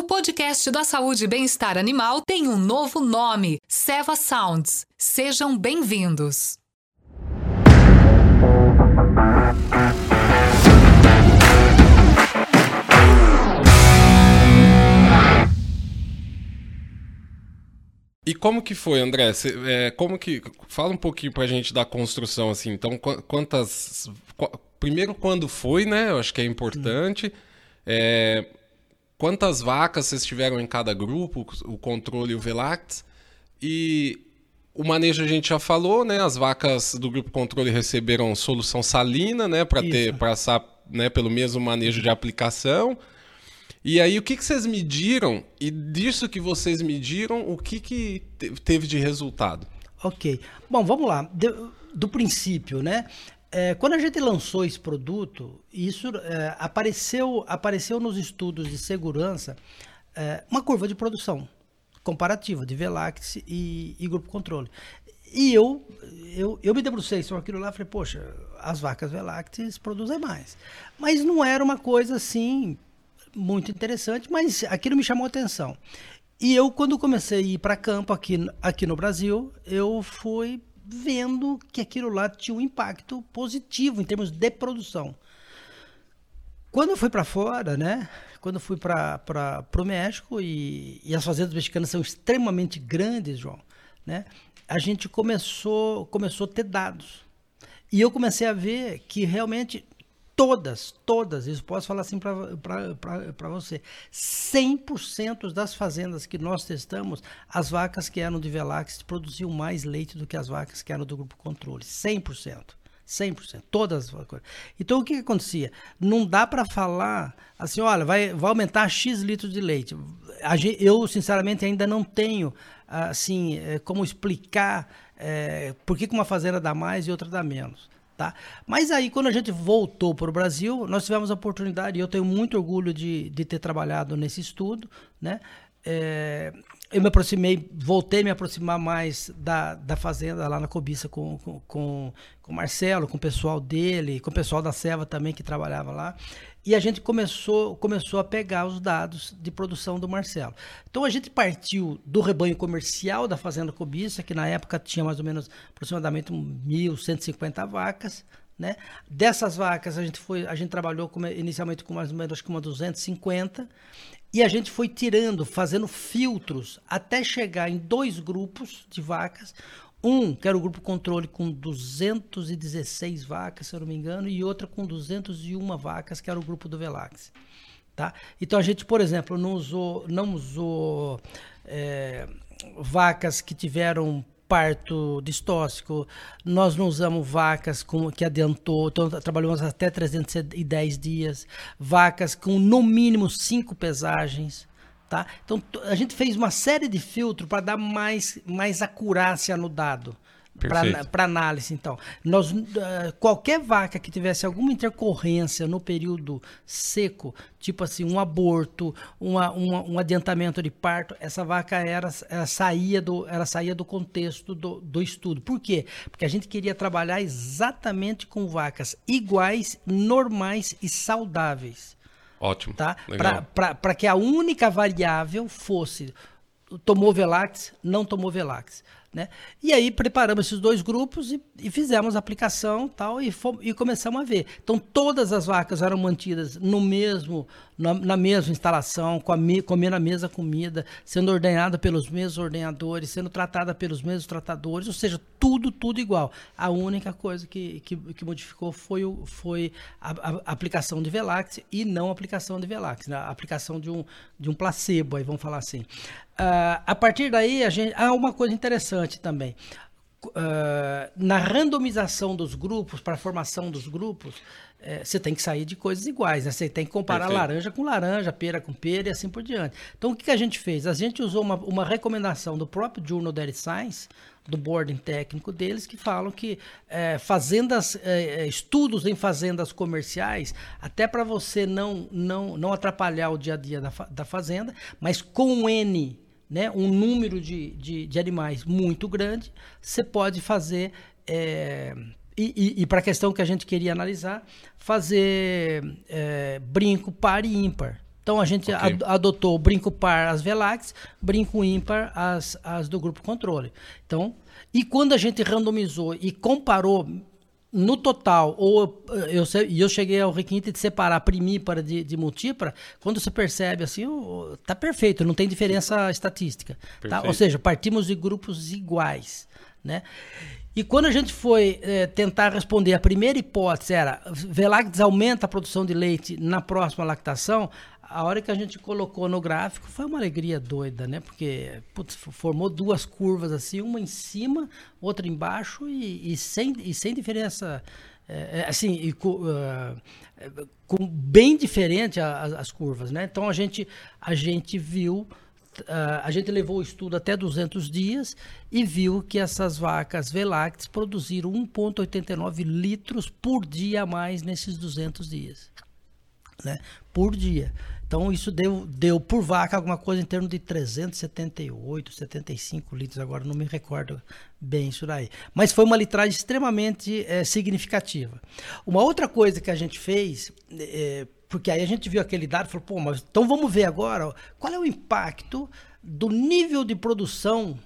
O podcast da Saúde e Bem-Estar Animal tem um novo nome: Seva Sounds. Sejam bem-vindos. E como que foi, André? Cê, é, como que fala um pouquinho pra gente da construção assim. Então, quantas qu primeiro quando foi, né? Eu acho que é importante. É, quantas vacas vocês tiveram em cada grupo, o controle e o Velact? E o manejo a gente já falou, né? As vacas do grupo controle receberam solução salina, né, para ter passar, né, pelo mesmo manejo de aplicação. E aí, o que, que vocês mediram? E disso que vocês mediram, o que, que teve de resultado? Ok. Bom, vamos lá. Do princípio, né? É, quando a gente lançou esse produto, isso é, apareceu, apareceu nos estudos de segurança é, uma curva de produção comparativa de Velax e, e grupo controle. E eu, eu, eu me debrucei sobre aquilo lá e falei, poxa, as vacas Velax produzem mais. Mas não era uma coisa assim muito interessante, mas aquilo me chamou a atenção. E eu, quando comecei a ir para campo aqui, aqui no Brasil, eu fui vendo que aquilo lá tinha um impacto positivo em termos de produção. Quando eu fui para fora, né? Quando eu fui para o México e, e as fazendas mexicanas são extremamente grandes, João, né? A gente começou, começou a ter dados. E eu comecei a ver que realmente todas, todas, isso posso falar assim para você, 100% das fazendas que nós testamos, as vacas que eram de Velax produziam mais leite do que as vacas que eram do grupo controle, 100%. 100%, todas as coisas. Então o que, que acontecia? Não dá para falar assim, olha, vai, vai aumentar X litros de leite. Eu, sinceramente, ainda não tenho assim eh, como explicar é, por que uma fazenda dá mais e outra dá menos. Tá? Mas aí, quando a gente voltou para o Brasil, nós tivemos a oportunidade, e eu tenho muito orgulho de, de ter trabalhado nesse estudo, né? É, eu me aproximei, voltei a me aproximar mais da, da fazenda lá na Cobiça com, com, com, o Marcelo, com o pessoal dele, com o pessoal da Seva também que trabalhava lá. E a gente começou, começou a pegar os dados de produção do Marcelo. Então a gente partiu do rebanho comercial da Fazenda Cobiça, que na época tinha mais ou menos aproximadamente 1.150 vacas. Né? Dessas vacas a gente foi, a gente trabalhou com, inicialmente com mais ou menos acho que uma 250 e a gente foi tirando, fazendo filtros até chegar em dois grupos de vacas. Um, que era o grupo controle com 216 vacas, se eu não me engano, e outra com 201 vacas, que era o grupo do Velax. Tá? Então a gente, por exemplo, não usou, não usou é, vacas que tiveram parto distóxico, nós não usamos vacas com, que adiantou, então trabalhamos até 310 dias, vacas com no mínimo cinco pesagens, Tá? Então a gente fez uma série de filtros para dar mais, mais acurácia no dado para análise. Então, nós, uh, qualquer vaca que tivesse alguma intercorrência no período seco, tipo assim, um aborto, uma, uma, um adiantamento de parto, essa vaca era, ela saía, do, ela saía do contexto do, do estudo. Por quê? Porque a gente queria trabalhar exatamente com vacas iguais, normais e saudáveis. Ótimo. Tá? Para que a única variável fosse tomou Velax, não tomou Velax. Né? E aí preparamos esses dois grupos e, e fizemos a aplicação tal, e, e começamos a ver. Então todas as vacas eram mantidas no mesmo, na, na mesma instalação, com a, comendo a mesma comida, sendo ordenhada pelos mesmos ordenhadores, sendo tratada pelos mesmos tratadores, ou seja, tudo, tudo igual. A única coisa que, que, que modificou foi, o, foi a, a, aplicação de Velax e não a aplicação de Velax, né? a aplicação de um, de um placebo, aí vamos falar assim. Uh, a partir daí, a gente. Ah, uma coisa interessante também. Uh, na randomização dos grupos, para a formação dos grupos, é, você tem que sair de coisas iguais, né? Você tem que comparar Perfeito. laranja com laranja, pera com pera e assim por diante. Então, o que, que a gente fez? A gente usou uma, uma recomendação do próprio Journal Dairy Science, do boarding técnico deles, que falam que é, fazendas, é, é estudos em fazendas comerciais, até para você não, não, não atrapalhar o dia a dia da, da fazenda, mas com N né, um número de, de, de animais muito grande, você pode fazer. É, e, e, e para a questão que a gente queria analisar, fazer é, brinco par e ímpar. Então a gente Ok. ad- adotou brinco par as Velax, brinco ímpar as, as do grupo controle. Então, e quando a gente randomizou e comparou no total, ou eu, e eu cheguei ao requinte de separar primípara de, de multípara, quando você percebe assim, tá perfeito, não tem diferença estatística. Tá? Ou seja, partimos de grupos iguais. Né? E quando a gente foi eh, tentar responder, a primeira hipótese era Velactis aumenta a produção de leite na próxima lactação, a hora que a gente colocou no gráfico foi uma alegria doida, né? Porque putz, formou duas curvas assim, uma em cima, outra embaixo e, e sem, e sem diferença. eh, eh, assim, e eh, com bem diferente a- as, as curvas, né? Então a gente, a gente viu ah, a gente levou o estudo até 200 dias e viu que essas vacas Velactis produziram 1,89 litros por dia a mais nesses 200 dias. Né? Por dia. Então isso deu, deu por vaca alguma coisa em torno de 378, 75 litros, agora não me recordo bem isso daí. Mas foi uma litragem extremamente eh, significativa. Uma outra coisa que a gente fez, eh, porque aí a gente viu aquele dado e falou, pô, mas então vamos ver agora qual é o impacto do nível de produção,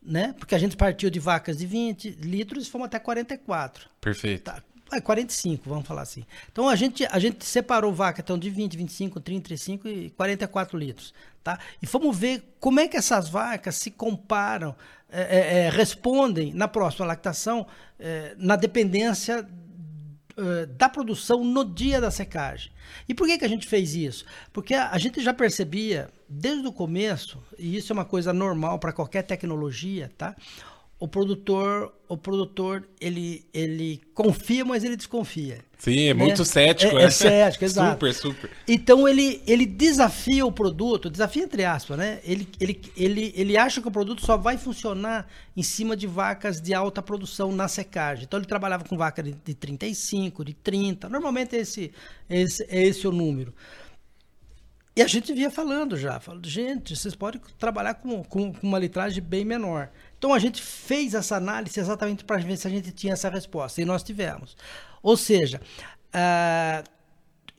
né? Porque a gente partiu de vacas de 20 litros e fomos até 44. Perfeito. Tá, é 45, vamos falar assim. Então a gente, a gente separou vaca então, de 20, 25, 30, 35 e 44 litros. Tá? E fomos ver como é que essas vacas se comparam, é, é, é, respondem na próxima lactação é, na dependência eh, da produção no dia da secagem. E por que, que a gente fez isso? Porque a gente já percebia desde o começo, e isso é uma coisa normal para qualquer tecnologia, tá? O produtor, o produtor, ele, ele confia, mas ele desconfia. Sim, é né? muito cético. É, é cético, exato. Super, super. Então ele, ele desafia o produto, desafia entre aspas, né? Ele, ele, ele, ele acha que o produto só vai funcionar em cima de vacas de alta produção na secagem. Então ele trabalhava com vaca de, de 35, de 30, normalmente esse, esse é esse o número. E a gente via falando já, falando, gente, vocês podem trabalhar com, com, com uma litragem bem menor. Então a gente fez essa análise exatamente para ver se a gente tinha essa resposta, e nós tivemos. Ou seja, ah,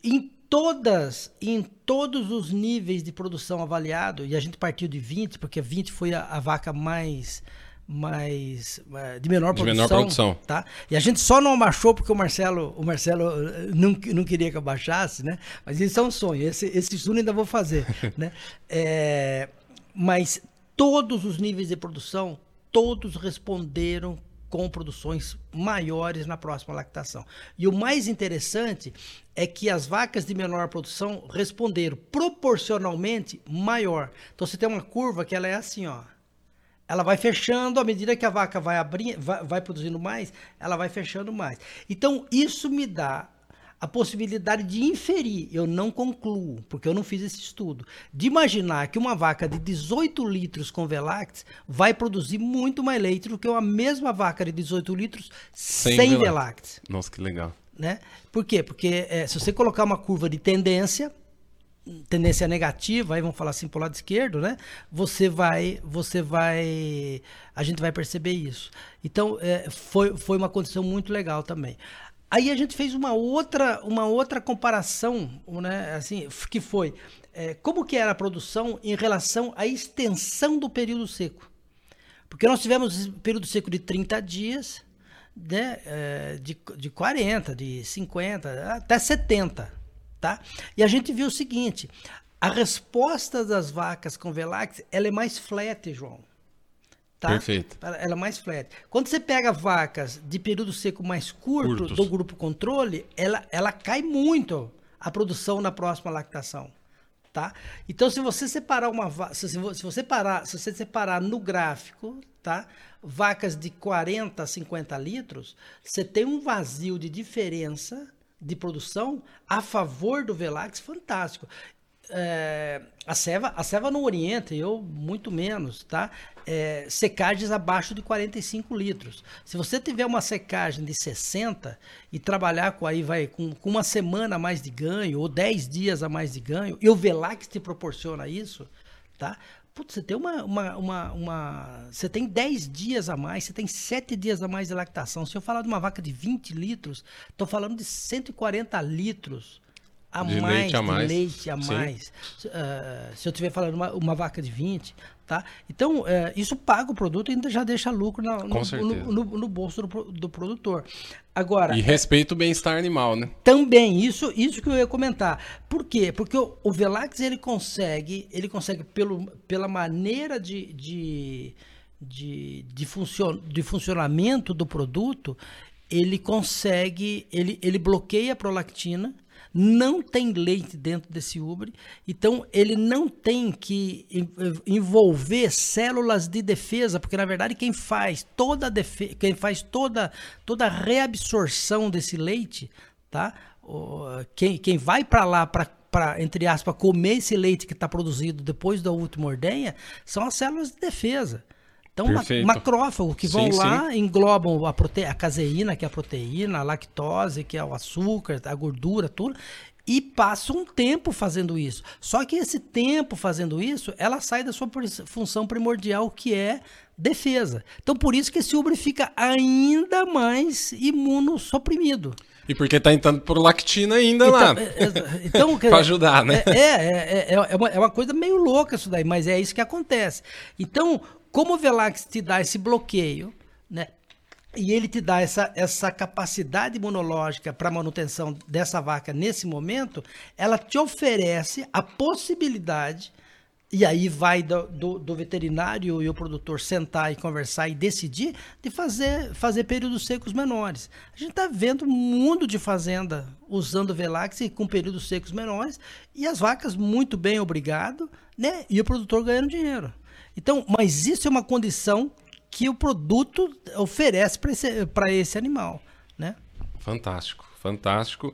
em todas, em todos os níveis de produção avaliado, e a gente partiu de 20, porque 20 foi a, a vaca mais mais eh, de menor De produção, menor produção. tá? E a gente só não abaixou porque o Marcelo, o Marcelo eh, não, não queria que eu baixasse, né? Mas isso é um sonho. Esse, esse estudo ainda vou fazer, né? É, mas todos os níveis de produção, todos responderam com produções maiores na próxima lactação. E o mais interessante é que as vacas de menor produção responderam proporcionalmente maior. Então você tem uma curva que ela é assim, ó ela vai fechando à medida que a vaca vai abrindo, vai, vai, produzindo mais, ela vai fechando mais. Então isso me dá a possibilidade de inferir, eu não concluo, porque eu não fiz esse estudo, de imaginar que uma vaca de 18 litros com Velax vai produzir muito mais leite do que uma mesma vaca de 18 litros sem, sem Velax. Velax. Nossa, que legal. Né? Por quê? Porque é, se você colocar uma curva de tendência, tendência negativa, aí vamos falar assim pro lado esquerdo, né? Você vai, você vai, a gente vai perceber isso. Então, é, foi, foi uma condição muito legal também. Aí a gente fez uma outra, uma outra comparação, né? Assim, que foi é, como que era a produção em relação à extensão do período seco. Porque nós tivemos período seco de 30 dias, né? É, de, de 40, de 50, até 70 tá? E a gente viu o seguinte, a resposta das vacas com Velax, ela é mais flat, João. Tá? Perfeito. Ela é mais flat. Quando você pega vacas de período seco mais curto Curtos. do grupo controle, ela, ela cai muito a produção na próxima lactação. Tá? Então, se você separar uma se, se você parar, se você separar no gráfico, tá? Vacas de 40 a 50 litros, você tem um vazio de diferença de produção a favor do Velax fantástico. É, a Seva, a Seva não orienta, eu muito menos, tá? É, secagens abaixo de 45 litros. Se você tiver uma secagem de 60 e trabalhar com aí vai com, com uma semana a mais de ganho ou 10 dias a mais de ganho, e o Velax te proporciona isso, tá? Putz, você tem uma, uma, uma, uma, Você tem 10 dias a mais, você tem 7 dias a mais de lactação. Se eu falar de uma vaca de 20 litros, estou falando de 140 litros a De mais, leite a de mais. leite a mais. Ah, se eu estiver falando uma, uma vaca de 20, tá? Então, eh, isso paga o produto e ainda já deixa lucro na- no, no, no- no bolso do, do produtor. Agora, E respeita o bem-estar animal, né? também, isso, isso que eu ia comentar. Por quê? Porque o, o Velax ele consegue, ele consegue pelo, pela maneira de, de, de, de, funcion, de funcionamento do produto, ele consegue, ele, ele bloqueia a prolactina, não tem leite dentro desse ubre, então ele não tem que en- envolver células de defesa, porque na verdade quem faz toda a defe- quem faz toda toda a reabsorção desse leite, tá? Quem, quem vai para lá para para entre aspas comer esse leite que está produzido depois da última ordenha são as células de defesa. Então, Perfeito. macrófagos que vão Sim, lá, englobam a, prote... a caseína, que é a proteína, a lactose, que é o açúcar, a gordura, tudo, e passam um tempo fazendo isso. Só que esse tempo fazendo isso, ela sai da sua função primordial, que é defesa. Então, por isso que esse ubre fica ainda mais imunossuprimido. E porque tá entrando por lactina ainda lá. Então, é- é- então, dizer, ajudar, né? É, é, é, é, uma, é uma coisa meio louca isso daí, mas é isso que acontece. Então, como o Velax te dá esse bloqueio, né? E ele te dá essa, essa capacidade imunológica para manutenção dessa vaca nesse momento, ela te oferece a possibilidade, e aí vai do, do, do veterinário e o produtor sentar e conversar e decidir, de fazer, fazer períodos secos menores. A gente está vendo um mundo de fazenda usando Velax com períodos secos menores, e as vacas muito bem, obrigado, né? E o produtor ganhando dinheiro. Então, mas isso é uma condição que o produto oferece para esse, esse animal, né? Fantástico, fantástico.